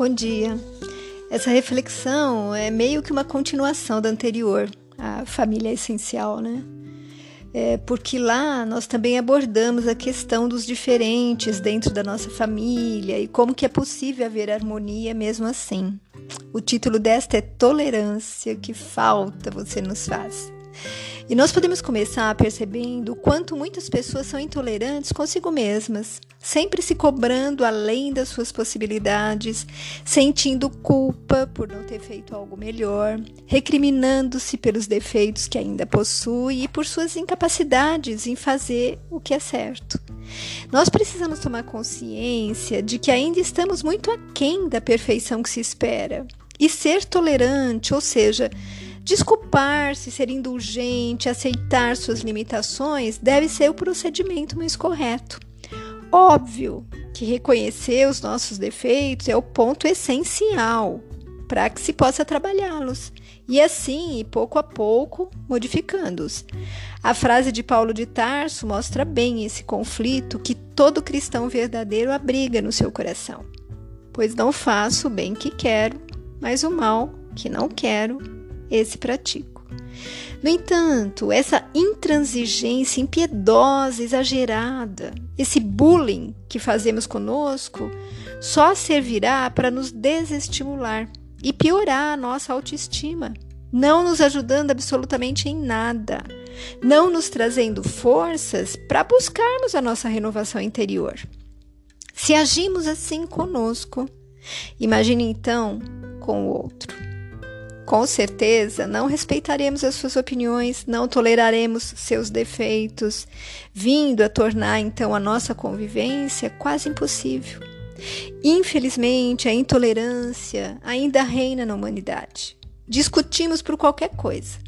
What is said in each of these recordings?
Bom dia. Essa reflexão é meio que uma continuação da anterior, a família essencial, né? É porque lá nós também abordamos a questão dos diferentes dentro da nossa família e como que é possível haver harmonia mesmo assim. O título desta é Tolerância, que falta você nos faz. E nós podemos começar percebendo o quanto muitas pessoas são intolerantes consigo mesmas, sempre se cobrando além das suas possibilidades, sentindo culpa por não ter feito algo melhor, recriminando-se pelos defeitos que ainda possui e por suas incapacidades em fazer o que é certo. Nós precisamos tomar consciência de que ainda estamos muito aquém da perfeição que se espera. E ser tolerante, ou seja, Desculpar-se, ser indulgente, aceitar suas limitações deve ser o procedimento mais correto. Óbvio que reconhecer os nossos defeitos é o ponto essencial para que se possa trabalhá-los e assim, pouco a pouco, modificando-os. A frase de Paulo de Tarso mostra bem esse conflito que todo cristão verdadeiro abriga no seu coração. Pois não faço o bem que quero, mas o mal que não quero esse pratico. No entanto, essa intransigência impiedosa, exagerada, esse bullying que fazemos conosco, só servirá para nos desestimular e piorar a nossa autoestima, não nos ajudando absolutamente em nada, não nos trazendo forças para buscarmos a nossa renovação interior. Se agimos assim conosco, imagine então com o outro. Com certeza, não respeitaremos as suas opiniões, não toleraremos seus defeitos, vindo a tornar então a nossa convivência quase impossível. Infelizmente, a intolerância ainda reina na humanidade. Discutimos por qualquer coisa.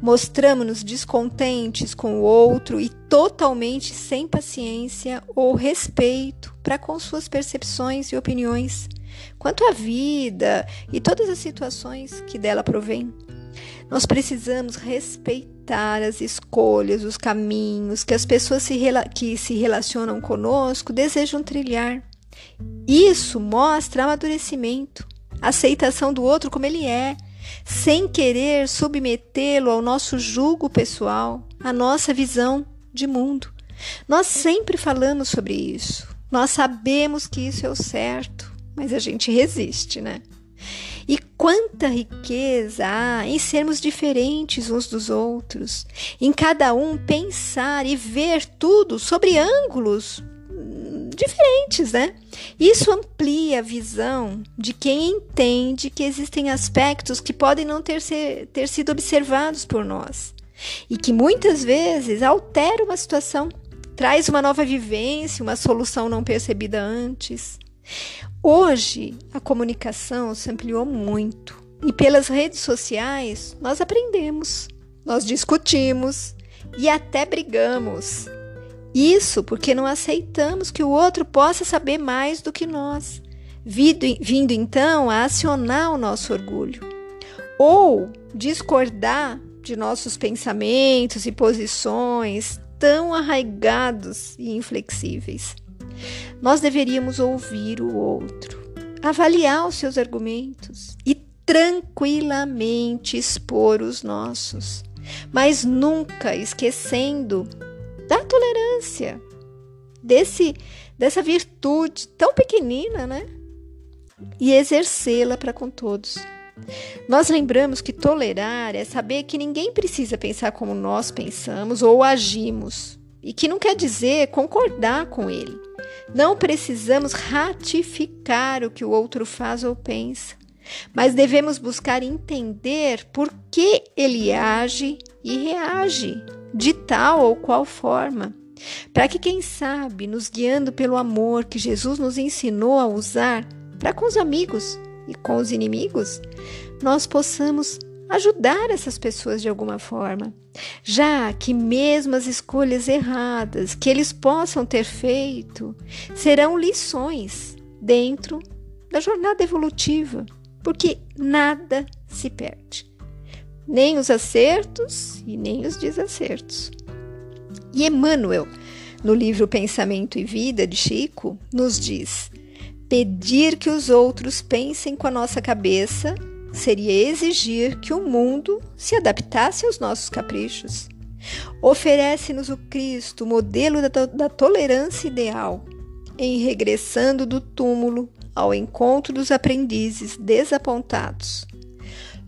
Mostramos-nos descontentes com o outro e totalmente sem paciência ou respeito para com suas percepções e opiniões quanto à vida e todas as situações que dela provém. Nós precisamos respeitar as escolhas, os caminhos que as pessoas se que se relacionam conosco desejam trilhar. Isso mostra amadurecimento, aceitação do outro como ele é, sem querer submetê-lo ao nosso julgo pessoal, à nossa visão de mundo. Nós sempre falamos sobre isso. Nós sabemos que isso é o certo mas a gente resiste, né? E quanta riqueza há em sermos diferentes uns dos outros, em cada um pensar e ver tudo sobre ângulos diferentes, né? Isso amplia a visão de quem entende que existem aspectos que podem não ter, ser, ter sido observados por nós e que muitas vezes alteram uma situação, traz uma nova vivência, uma solução não percebida antes. Hoje, a comunicação se ampliou muito e pelas redes sociais nós aprendemos, nós discutimos e até brigamos. Isso porque não aceitamos que o outro possa saber mais do que nós, vindo, vindo então a acionar o nosso orgulho ou discordar de nossos pensamentos e posições tão arraigados e inflexíveis. Nós deveríamos ouvir o outro, avaliar os seus argumentos e tranquilamente expor os nossos, mas nunca esquecendo da tolerância, desse dessa virtude tão pequenina, né? E exercê-la para com todos. Nós lembramos que tolerar é saber que ninguém precisa pensar como nós pensamos ou agimos, e que não quer dizer concordar com ele. Não precisamos ratificar o que o outro faz ou pensa, mas devemos buscar entender por que ele age e reage de tal ou qual forma, para que, quem sabe, nos guiando pelo amor que Jesus nos ensinou a usar para com os amigos e com os inimigos, nós possamos ajudar essas pessoas de alguma forma, já que mesmo as escolhas erradas que eles possam ter feito serão lições dentro da jornada evolutiva, porque nada se perde, nem os acertos e nem os desacertos. E Emmanuel, no livro Pensamento e Vida de Chico, nos diz: Pedir que os outros pensem com a nossa cabeça seria exigir que o mundo se adaptasse aos nossos caprichos. Oferece-nos o Cristo, modelo da, da tolerância ideal, em regressando do túmulo ao encontro dos aprendizes desapontados.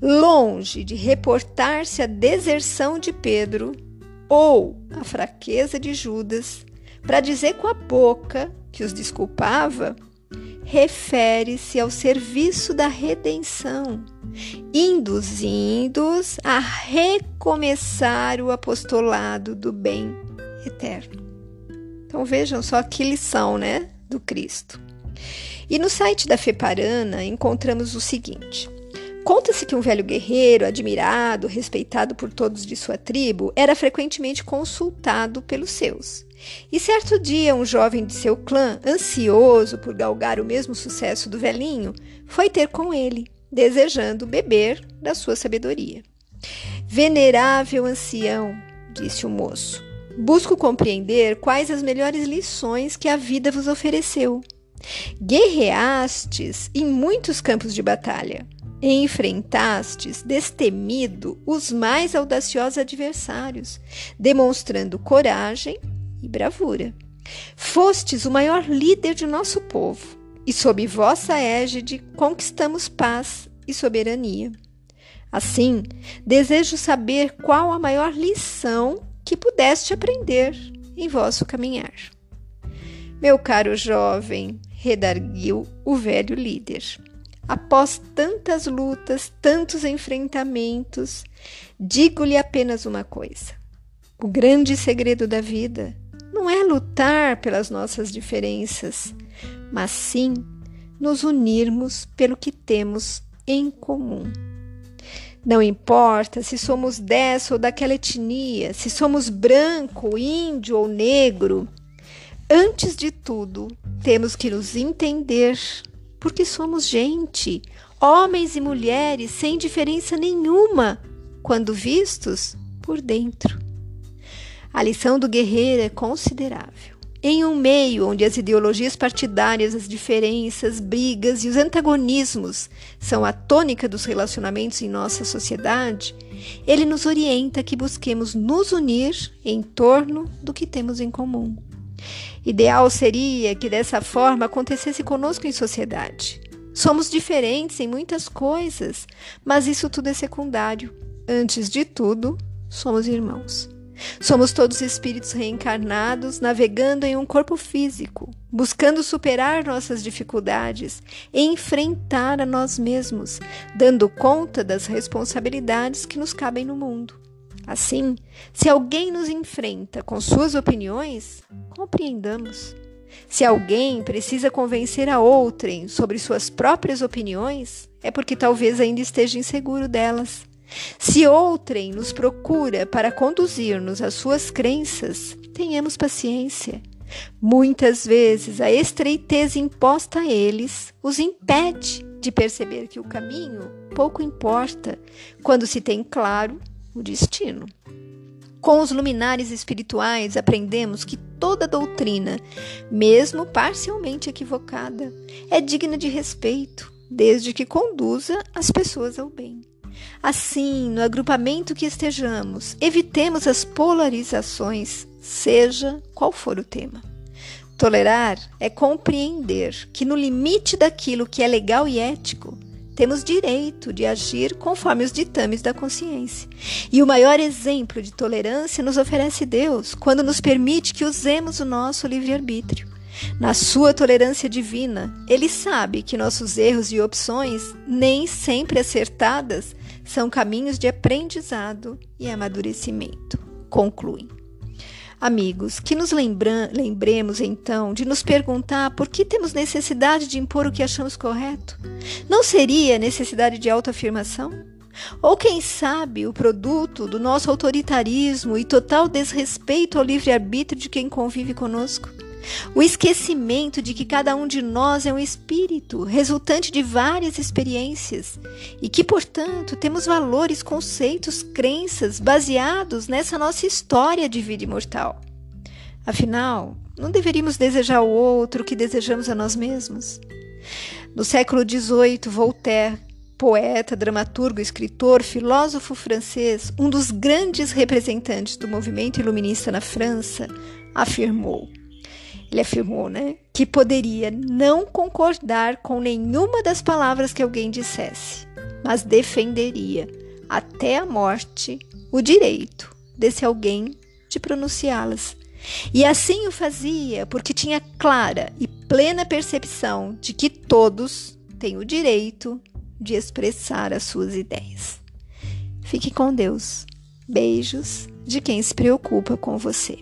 Longe de reportar-se a deserção de Pedro ou a fraqueza de Judas, para dizer com a boca que os desculpava, refere-se ao serviço da redenção, induzindo-os a recomeçar o apostolado do bem eterno. Então vejam só que lição, né, do Cristo. E no site da Feparana encontramos o seguinte: Conta-se que um velho guerreiro, admirado, respeitado por todos de sua tribo, era frequentemente consultado pelos seus. E certo dia, um jovem de seu clã, ansioso por galgar o mesmo sucesso do velhinho, foi ter com ele, desejando beber da sua sabedoria. Venerável ancião, disse o moço, busco compreender quais as melhores lições que a vida vos ofereceu. Guerreastes em muitos campos de batalha enfrentastes destemido os mais audaciosos adversários, demonstrando coragem e bravura. Fostes o maior líder de nosso povo, e sob vossa égide conquistamos paz e soberania. Assim, desejo saber qual a maior lição que pudeste aprender em vosso caminhar. Meu caro jovem, redarguiu o velho líder. Após tantas lutas, tantos enfrentamentos, digo-lhe apenas uma coisa: o grande segredo da vida não é lutar pelas nossas diferenças, mas sim nos unirmos pelo que temos em comum. Não importa se somos dessa ou daquela etnia, se somos branco, índio ou negro, antes de tudo, temos que nos entender porque somos gente, homens e mulheres sem diferença nenhuma quando vistos por dentro. A lição do guerreiro é considerável. Em um meio onde as ideologias partidárias, as diferenças, brigas e os antagonismos são a tônica dos relacionamentos em nossa sociedade, ele nos orienta que busquemos nos unir em torno do que temos em comum. Ideal seria que dessa forma acontecesse conosco em sociedade. Somos diferentes em muitas coisas, mas isso tudo é secundário. Antes de tudo, somos irmãos. Somos todos espíritos reencarnados navegando em um corpo físico, buscando superar nossas dificuldades e enfrentar a nós mesmos, dando conta das responsabilidades que nos cabem no mundo. Assim, se alguém nos enfrenta com suas opiniões, compreendamos. Se alguém precisa convencer a outrem sobre suas próprias opiniões, é porque talvez ainda esteja inseguro delas. Se outrem nos procura para conduzir-nos às suas crenças, tenhamos paciência. Muitas vezes a estreiteza imposta a eles os impede de perceber que o caminho pouco importa quando se tem claro o destino. Com os luminares espirituais, aprendemos que toda doutrina, mesmo parcialmente equivocada, é digna de respeito, desde que conduza as pessoas ao bem. Assim, no agrupamento que estejamos, evitemos as polarizações, seja qual for o tema. Tolerar é compreender que, no limite daquilo que é legal e ético, temos direito de agir conforme os ditames da consciência. E o maior exemplo de tolerância nos oferece Deus, quando nos permite que usemos o nosso livre-arbítrio. Na sua tolerância divina, ele sabe que nossos erros e opções, nem sempre acertadas, são caminhos de aprendizado e amadurecimento. Conclui. Amigos, que nos lembra lembremos então de nos perguntar por que temos necessidade de impor o que achamos correto. Não seria necessidade de autoafirmação? Ou quem sabe o produto do nosso autoritarismo e total desrespeito ao livre-arbítrio de quem convive conosco? O esquecimento de que cada um de nós é um espírito, resultante de várias experiências, e que, portanto, temos valores, conceitos, crenças baseados nessa nossa história de vida imortal. Afinal, não deveríamos desejar ao outro o que desejamos a nós mesmos? No século XVIII, Voltaire, poeta, dramaturgo, escritor, filósofo francês, um dos grandes representantes do movimento iluminista na França, afirmou: ele afirmou, né, que poderia não concordar com nenhuma das palavras que alguém dissesse, mas defenderia até a morte o direito desse alguém de pronunciá-las. E assim o fazia porque tinha clara e plena percepção de que todos têm o direito de expressar as suas ideias. Fique com Deus. Beijos de quem se preocupa com você.